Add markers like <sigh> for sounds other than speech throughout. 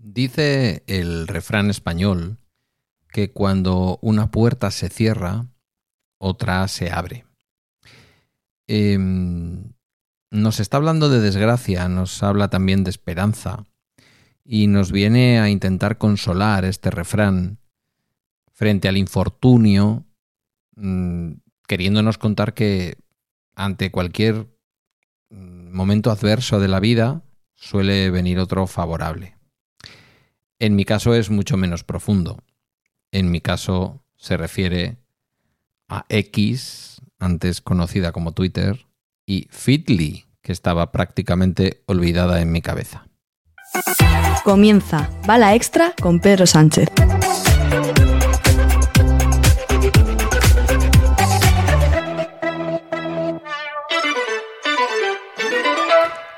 Dice el refrán español que cuando una puerta se cierra, otra se abre. Em, nos está hablando de desgracia, nos habla también de esperanza y nos viene a intentar consolar este refrán frente al infortunio, mm, queriéndonos contar que ante cualquier mm, momento adverso de la vida suele venir otro favorable. En mi caso es mucho menos profundo. En mi caso se refiere a X, antes conocida como Twitter, y Fitly, que estaba prácticamente olvidada en mi cabeza. Comienza Bala Extra con Pedro Sánchez.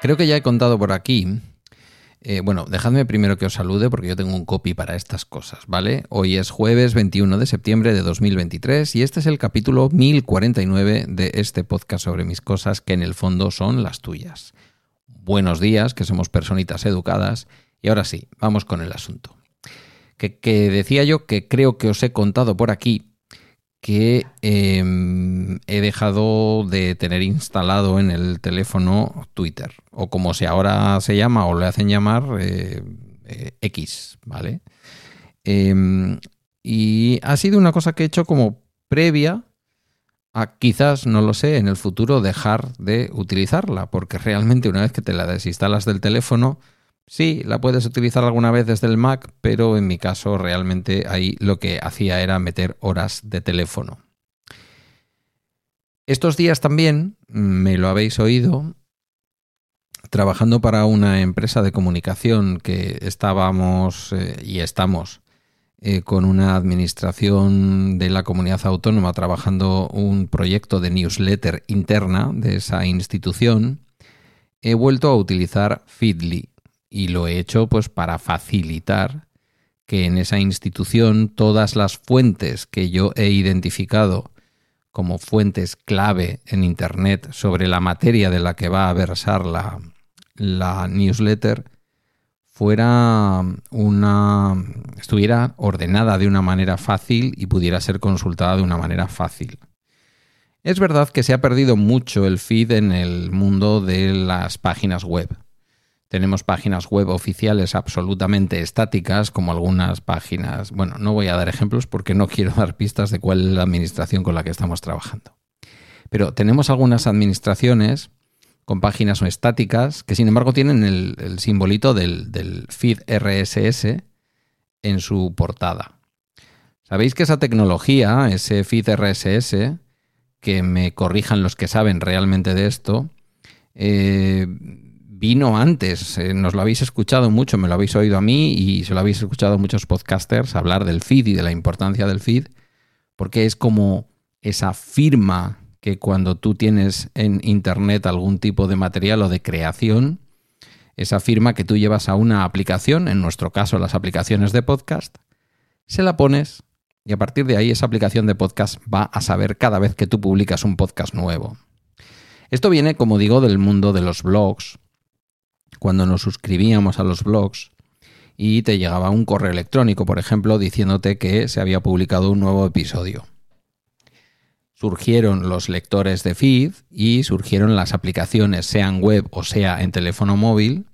Creo que ya he contado por aquí eh, bueno, dejadme primero que os salude porque yo tengo un copy para estas cosas, ¿vale? Hoy es jueves 21 de septiembre de 2023 y este es el capítulo 1049 de este podcast sobre mis cosas que en el fondo son las tuyas. Buenos días, que somos personitas educadas y ahora sí, vamos con el asunto. que decía yo que creo que os he contado por aquí que em, he dejado de tener instalado en el teléfono Twitter, o como se ahora se llama o le hacen llamar eh, eh, X, ¿vale? Em, y ha sido una cosa que he hecho como previa a quizás, no lo sé, en el futuro dejar de utilizarla, porque realmente una vez que te la desinstalas del teléfono, Sí, la puedes utilizar alguna vez desde el Mac, pero en mi caso realmente ahí lo que hacía era meter horas de teléfono. Estos días también, me lo habéis oído, trabajando para una empresa de comunicación que estábamos eh, y estamos eh, con una administración de la comunidad autónoma trabajando un proyecto de newsletter interna de esa institución, he vuelto a utilizar Feedly y lo he hecho pues para facilitar que en esa institución todas las fuentes que yo he identificado como fuentes clave en Internet sobre la materia de la que va a versar la, newsletter fuera una estuviera ordenada de una manera fácil y pudiera ser consultada de una manera fácil. Es verdad que se ha perdido mucho el feed en el mundo de las páginas web. Tenemos páginas web oficiales absolutamente estáticas, como algunas páginas. Bueno, no voy a dar ejemplos porque no quiero <laughs> dar pistas de cuál es la administración con la que estamos trabajando. Pero tenemos algunas administraciones con páginas estáticas que sin embargo tienen el, simbolito del, del feed RSS en su portada. Sabéis que esa tecnología, ese feed RSS, que me corrijan los que saben realmente de esto, eh, vino antes. Eh, nos lo habéis escuchado mucho, me lo habéis oído a mí y se lo habéis escuchado a muchos podcasters hablar del feed y de la importancia del feed, porque es como esa firma que cuando tú tienes en Internet algún tipo de material o de creación, esa firma que tú llevas a una aplicación, en nuestro caso las aplicaciones de podcast, se la pones y a partir de ahí esa aplicación de podcast va a saber cada vez que tú publicas un podcast nuevo. Esto viene, como digo, del mundo de los blogs, cuando nos suscribíamos a los blogs y te llegaba un correo electrónico, por ejemplo, diciéndote que se había publicado un nuevo episodio. Surgieron los lectores de feed y surgieron las aplicaciones, sean web o sea en teléfono móvil,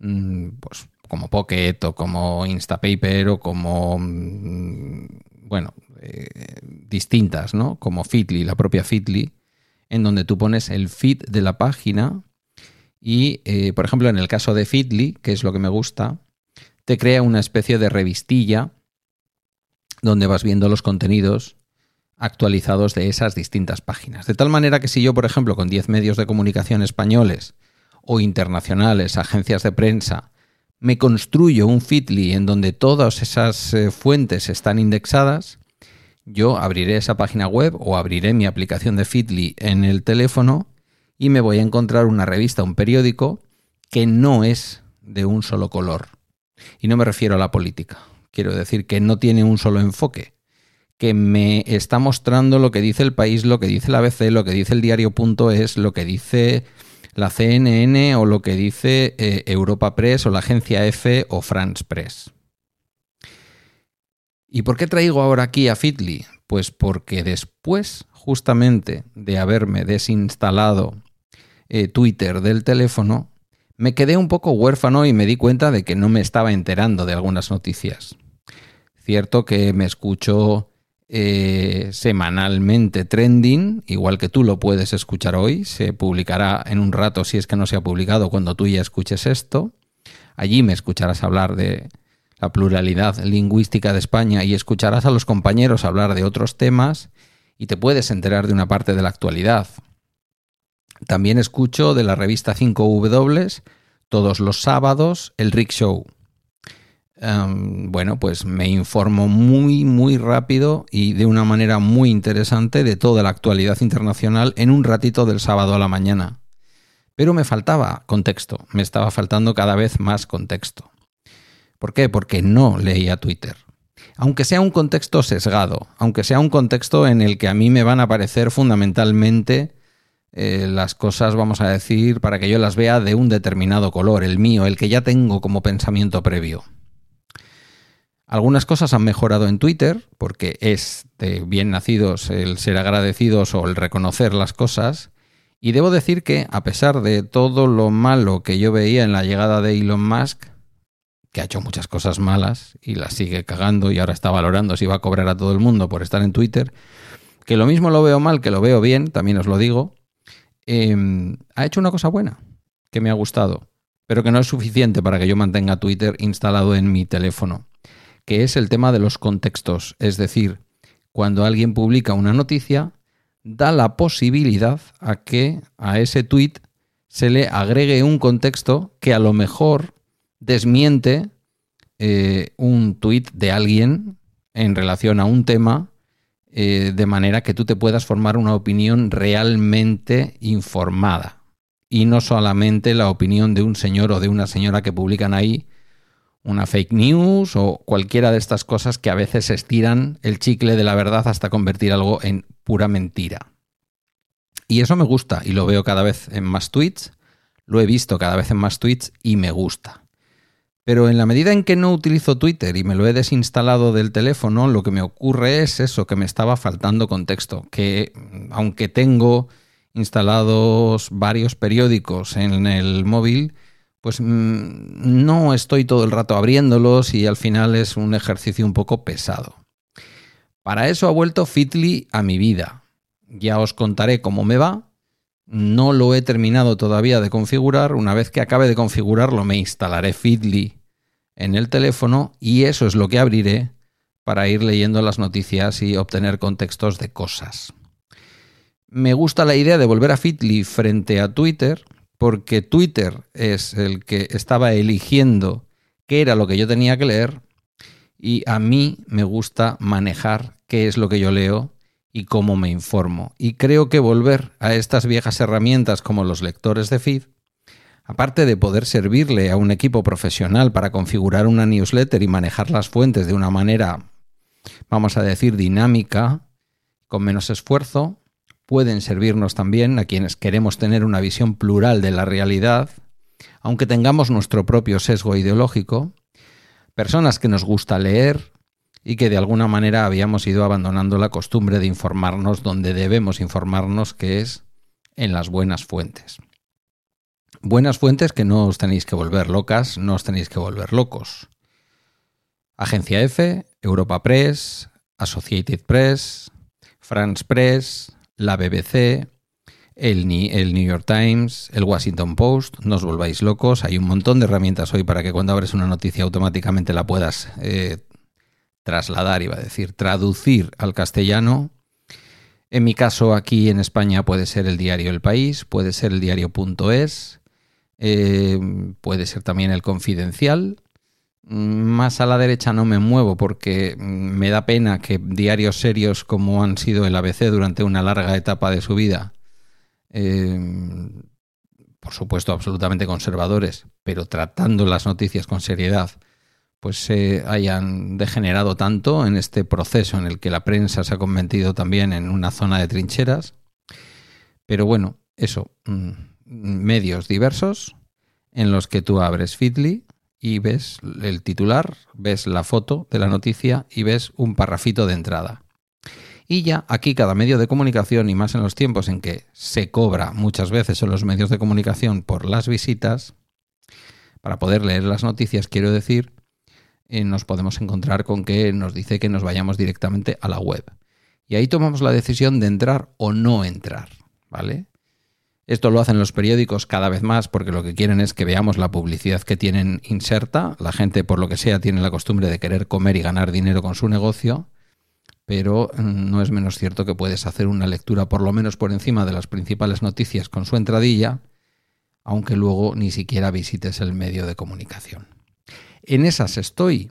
mm, pues como Pocket o como Instapaper o como, mm, bueno, eh, distintas, ¿no? Como Feedly, la propia Feedly, en donde tú pones el feed de la página y, eh, por ejemplo, en el caso de Feedly, que es lo que me gusta, te crea una especie de revistilla donde vas viendo los contenidos actualizados de esas distintas páginas. De tal manera que si yo, por ejemplo, con 10 medios de comunicación españoles o internacionales, agencias de prensa, me construyo un Feedly en donde todas esas eh, fuentes están indexadas, yo abriré esa página web o abriré mi aplicación de Feedly en el teléfono y me voy a encontrar una revista, un periódico que no es de un solo color. Y no me refiero a la política. Quiero decir que no tiene un solo enfoque. Que me está mostrando lo que dice el país, lo que dice la ABC, lo que dice el diario.es, lo que dice la CNN o lo que dice eh, Europa Press o la agencia F o France Press. ¿Y por qué traigo ahora aquí a Fitly? Pues porque después, justamente de haberme desinstalado eh, Twitter del teléfono, me quedé un poco huérfano y me di cuenta de que no me estaba enterando de algunas noticias. Cierto que me escucho eh, semanalmente trending, igual que tú lo puedes escuchar hoy, se publicará en un rato si es que no se ha publicado cuando tú ya escuches esto. Allí me escucharás hablar de la pluralidad lingüística de España y escucharás a los compañeros hablar de otros temas y te puedes enterar de una parte de la actualidad. También escucho de la revista 5W todos los sábados el Rick Show bueno, pues me informo muy, muy rápido y de una manera muy interesante de toda la actualidad internacional en un ratito del sábado a la mañana. Pero me faltaba contexto, me estaba faltando cada vez más contexto. ¿Por qué? Porque no leía Twitter. Aunque sea un contexto sesgado, aunque sea un contexto en el que a mí me van a aparecer fundamentalmente eh, las cosas, vamos a decir, para que yo las vea de un determinado color, el mío, el que ya tengo como pensamiento previo. Algunas cosas han mejorado en Twitter, porque es de bien nacidos el ser agradecidos o el reconocer las cosas. Y debo decir que, a pesar de todo lo malo que yo veía en la llegada de Elon Musk, que ha hecho muchas cosas malas y las sigue cagando y ahora está valorando si va a cobrar a todo el mundo por estar en Twitter, que lo mismo lo veo mal que lo veo bien, también os lo digo, em, ha hecho una cosa buena, que me ha gustado, pero que no es suficiente para que yo mantenga Twitter instalado en mi teléfono que es el tema de los contextos. Es decir, cuando alguien publica una noticia, da la posibilidad a que a ese tweet se le agregue un contexto que a lo mejor desmiente eh, un tweet de alguien en relación a un tema, eh, de manera que tú te puedas formar una opinión realmente informada. Y no solamente la opinión de un señor o de una señora que publican ahí una fake news o cualquiera de estas cosas que a veces estiran el chicle de la verdad hasta convertir algo en pura mentira. Y eso me gusta y lo veo cada vez en más tweets, lo he visto cada vez en más tweets y me gusta. Pero en la medida en que no utilizo Twitter y me lo he desinstalado del teléfono, lo que me ocurre es eso, que me estaba faltando contexto, que aunque tengo instalados varios periódicos en el móvil, pues mm, no estoy todo el rato abriéndolos y al final es un ejercicio un poco pesado. Para eso ha vuelto Fitly a mi vida. Ya os contaré cómo me va. No lo he terminado todavía de configurar. Una vez que acabe de configurarlo me instalaré Fitly en el teléfono y eso es lo que abriré para ir leyendo las noticias y obtener contextos de cosas. Me gusta la idea de volver a Fitly frente a Twitter porque Twitter es el que estaba eligiendo qué era lo que yo tenía que leer y a mí me gusta manejar qué es lo que yo leo y cómo me informo. Y creo que volver a estas viejas herramientas como los lectores de feed, aparte de poder servirle a un equipo profesional para configurar una newsletter y manejar las fuentes de una manera, vamos a decir, dinámica, con menos esfuerzo, pueden servirnos también a quienes queremos tener una visión plural de la realidad, aunque tengamos nuestro propio sesgo ideológico, personas que nos gusta leer y que de alguna manera habíamos ido abandonando la costumbre de informarnos donde debemos informarnos, que es en las buenas fuentes. Buenas fuentes que no os tenéis que volver locas, no os tenéis que volver locos. Agencia F, Europa Press, Associated Press, France Press, la BBC, el, New York Times, el Washington Post, no os volváis locos, hay un montón de herramientas hoy para que cuando abres una noticia automáticamente la puedas eh, trasladar, iba a decir, traducir al castellano. En mi caso, aquí en España puede ser el diario El País, puede ser el diario.es, eh, puede ser también el Confidencial, más a la derecha no me muevo porque me da pena que diarios serios como han sido el ABC durante una larga etapa de su vida, eh, por supuesto absolutamente conservadores, pero tratando las noticias con seriedad, pues se hayan degenerado tanto en este proceso en el que la prensa se ha convertido también en una zona de trincheras. Pero bueno, eso, mm, medios diversos en los que tú abres Feedly y ves el titular, ves la foto de la noticia y ves un parrafito de entrada. Y ya aquí cada medio de comunicación, y más en los tiempos en que se cobra muchas veces en los medios de comunicación por las visitas, para poder leer las noticias, quiero decir, eh, nos podemos encontrar con que nos dice que nos vayamos directamente a la web. Y ahí tomamos la decisión de entrar o no entrar, ¿vale? Esto lo hacen los periódicos cada vez más porque lo que quieren es que veamos la publicidad que tienen inserta. La gente, por lo que sea, tiene la costumbre de querer comer y ganar dinero con su negocio pero mm, no es menos cierto que puedes hacer una lectura por lo menos por encima de las principales noticias con su entradilla, aunque luego ni siquiera visites el medio de comunicación. En esas estoy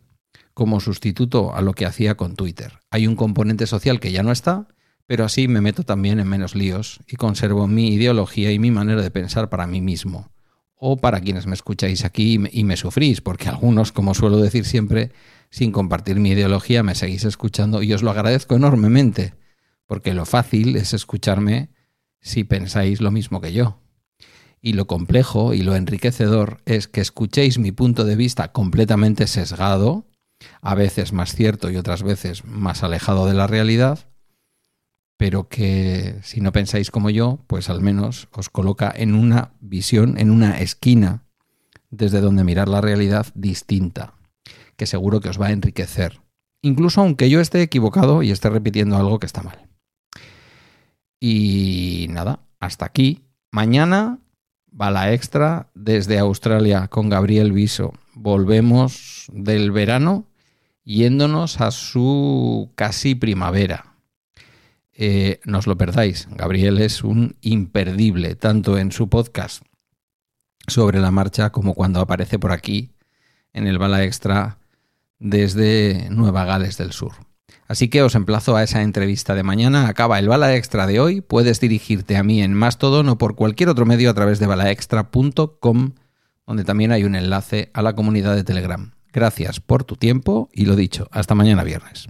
como sustituto a lo que hacía con Twitter. Hay un componente social que ya no está, pero así me meto también en menos líos y conservo mi ideología y mi manera de pensar para mí mismo. O para quienes me escucháis aquí y me sufrís, porque algunos, como suelo decir siempre, sin compartir mi ideología, me seguís escuchando y os lo agradezco enormemente, porque lo fácil es escucharme si pensáis lo mismo que yo. Y lo complejo y lo enriquecedor es que escuchéis mi punto de vista completamente sesgado, a veces más cierto y otras veces más alejado de la realidad, pero que si no pensáis como yo, pues al menos os coloca en una visión, en una esquina desde donde mirar la realidad distinta que seguro que os va a enriquecer, incluso aunque yo esté equivocado y esté repitiendo algo que está mal. Y nada, hasta aquí. Mañana va la extra desde Australia con Gabriel Viso. Volvemos del verano yéndonos a su casi primavera. Eh, no os lo perdáis. Gabriel es un imperdible, tanto en su podcast sobre la marcha como cuando aparece por aquí en el Bala Extra desde Nueva Gales del Sur. Así que os emplazo a esa entrevista de mañana. Acaba el bala extra de hoy. Puedes dirigirte a mí en Mastodon o por cualquier otro medio a través de balaextra.com, donde también hay un enlace a la comunidad de Telegram. Gracias por tu tiempo y lo dicho, hasta mañana viernes.